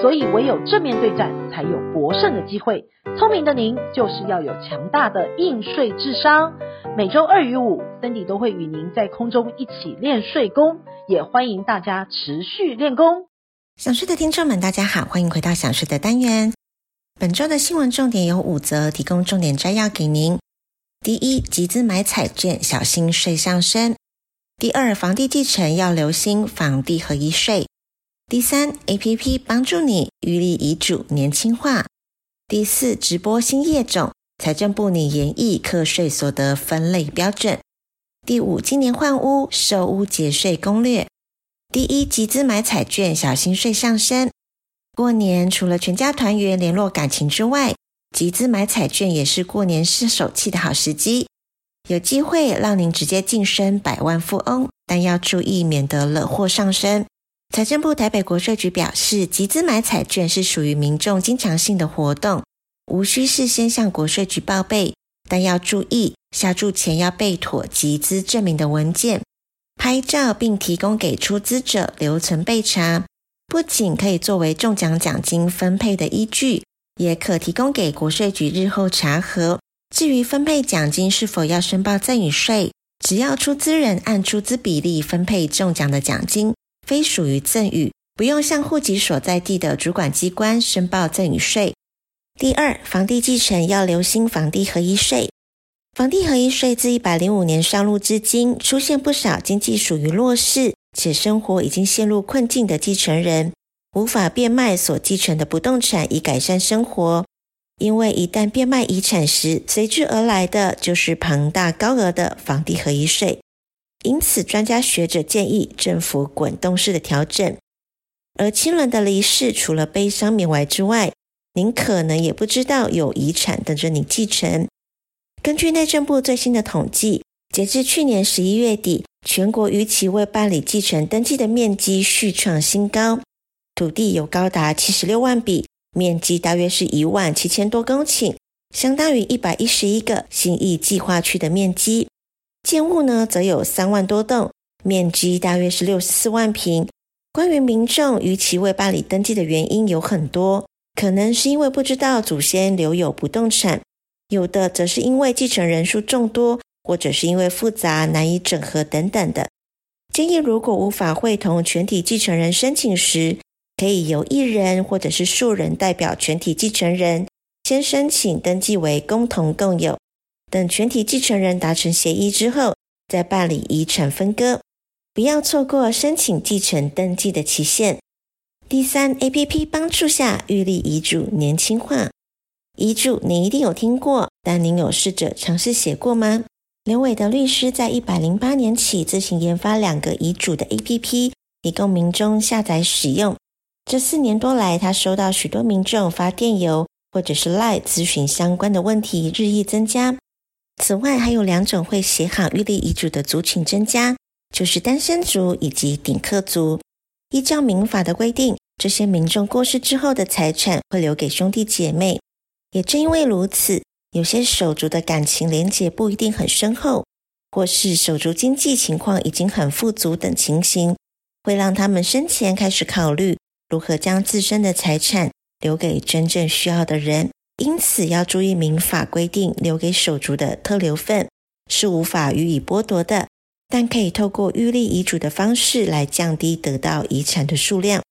所以唯有正面对战，才有博胜的机会。聪明的您，就是要有强大的应税智商。每周二与五，Cindy 都会与您在空中一起练税功，也欢迎大家持续练功。想税的听众们，大家好，欢迎回到想税的单元。本周的新闻重点有五则，提供重点摘要给您。第一，集资买彩券，小心税上升。第二，房地继承要留心房地合一税。第三，APP 帮助你预立遗嘱年轻化。第四，直播新业种，财政部拟研议课税所得分类标准。第五，今年换屋售屋节税攻略。第一，集资买彩券，小心税上身。过年除了全家团圆联络感情之外，集资买彩券也是过年试手气的好时机，有机会让您直接晋升百万富翁，但要注意免得惹祸上身。财政部台北国税局表示，集资买彩券是属于民众经常性的活动，无需事先向国税局报备，但要注意下注前要备妥集资证明的文件，拍照并提供给出资者留存备查。不仅可以作为中奖奖金分配的依据，也可提供给国税局日后查核。至于分配奖金是否要申报赠与税，只要出资人按出资比例分配中奖的奖金。非属于赠与，不用向户籍所在地的主管机关申报赠与税。第二，房地继承要留心房地合一税。房地合一税自一百零五年上路至今，出现不少经济属于弱势且生活已经陷入困境的继承人，无法变卖所继承的不动产以改善生活。因为一旦变卖遗产时，随之而来的就是庞大高额的房地合一税。因此，专家学者建议政府滚动式的调整。而亲人的离世，除了悲伤缅怀之外，您可能也不知道有遗产等着你继承。根据内政部最新的统计，截至去年十一月底，全国逾期未办理继承登记的面积续创新高，土地有高达七十六万笔，面积大约是一万七千多公顷，相当于一百一十一个新义计划区的面积。建物呢，则有三万多栋，面积大约是六十四万坪。关于民众逾期未办理登记的原因有很多，可能是因为不知道祖先留有不动产，有的则是因为继承人数众多，或者是因为复杂难以整合等等的。建议如果无法会同全体继承人申请时，可以由一人或者是数人代表全体继承人，先申请登记为共同共有。等全体继承人达成协议之后，再办理遗产分割，不要错过申请继承登记的期限。第三，APP 帮助下预立遗嘱年轻化。遗嘱你一定有听过，但您有试着尝试写过吗？刘伟的律师在一百零八年起自行研发两个遗嘱的 APP，以供民众下载使用。这四年多来，他收到许多民众发电邮或者是 LINE 咨询相关的问题，日益增加。此外，还有两种会写好预立遗嘱的族群增加，就是单身族以及顶客族。依照民法的规定，这些民众过世之后的财产会留给兄弟姐妹。也正因为如此，有些手足的感情连结不一定很深厚，或是手足经济情况已经很富足等情形，会让他们生前开始考虑如何将自身的财产留给真正需要的人。因此，要注意民法规定，留给手足的特留份是无法予以剥夺的，但可以透过预立遗嘱的方式来降低得到遗产的数量。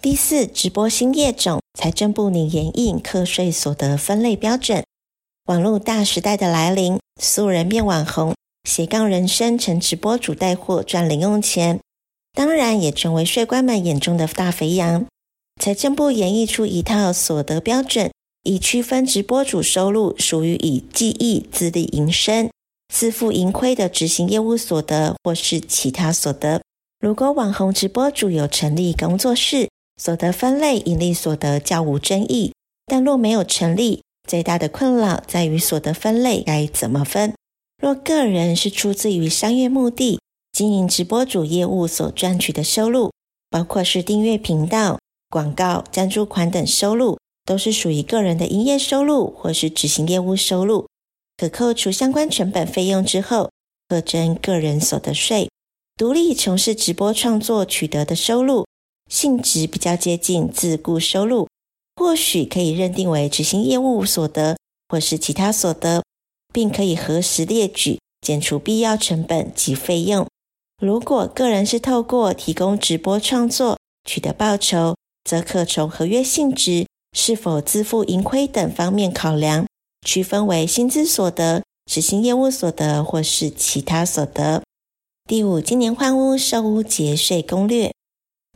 第四，直播新业种，财政部拟研议课税所得分类标准。网络大时代的来临，素人变网红，斜杠人生成直播主带货赚零用钱，当然也成为税官们眼中的大肥羊。财政部研议出一套所得标准。以区分直播主收入属于以技艺自力营生、自负盈亏的执行业务所得，或是其他所得。如果网红直播主有成立工作室，所得分类盈利所得较无争议。但若没有成立，最大的困扰在于所得分类该怎么分。若个人是出自于商业目的经营直播主业务所赚取的收入，包括是订阅频道、广告、赞助款等收入，都是属于个人的营业收入或是执行业务收入，可扣除相关成本费用之后，课征个人所得税。独立从事直播创作取得的收入，性质比较接近自雇收入，或许可以认定为执行业务所得或是其他所得，并可以核实列举，减除必要成本及费用。如果个人是透过提供直播创作取得报酬，则可从合约性质、是否自负盈亏等方面考量，区分为薪资所得、执行业务所得或是其他所得。第五，今年换屋售屋节税攻略。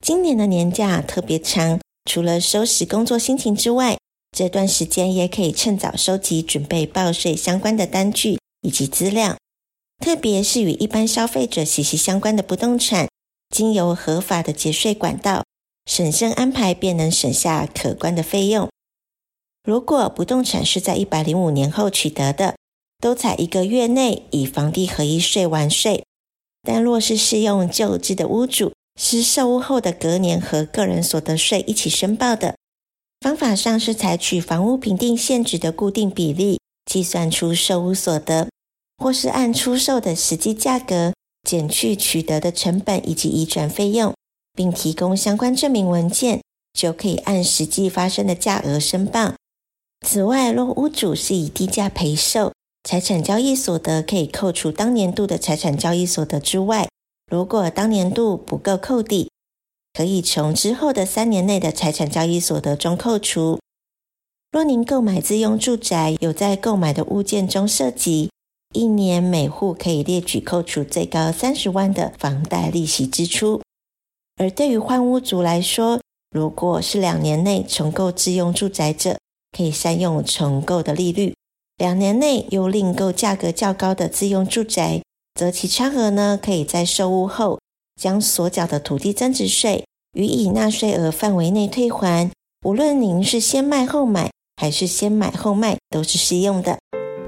今年的年假特别长，除了收拾工作心情之外，这段时间也可以趁早收集准备报税相关的单据以及资料。特别是与一般消费者息息相关的不动产，经由合法的节税管道，审慎安排便能省下可观的费用。如果不动产是在一百零五年后取得的，都采一个月内以房地合一税完税；但若是适用旧制的屋主，是售屋后的隔年和个人所得税一起申报的。方法上是采取房屋评定现值的固定比例，计算出售屋所得。或是按出售的实际价格减去取得的成本以及移转费用，并提供相关证明文件，就可以按实际发生的价额申报。此外，若屋主是以低价赔售，财产交易所得可以扣除当年度的财产交易所得之外，如果当年度不够扣抵，可以从之后的三年内的财产交易所得中扣除。若您购买自用住宅，有在购买的物件中涉及。一年每户可以列举扣除最高三十万的房贷利息支出，而对于换屋族来说，如果是两年内重购自用住宅者，可以善用重购的利率；两年内又另购价格较高的自用住宅，则其差额呢，可以在售屋后将所缴的土地增值税予以纳税额范围内退还。无论您是先卖后买，还是先买后卖，都是适用的。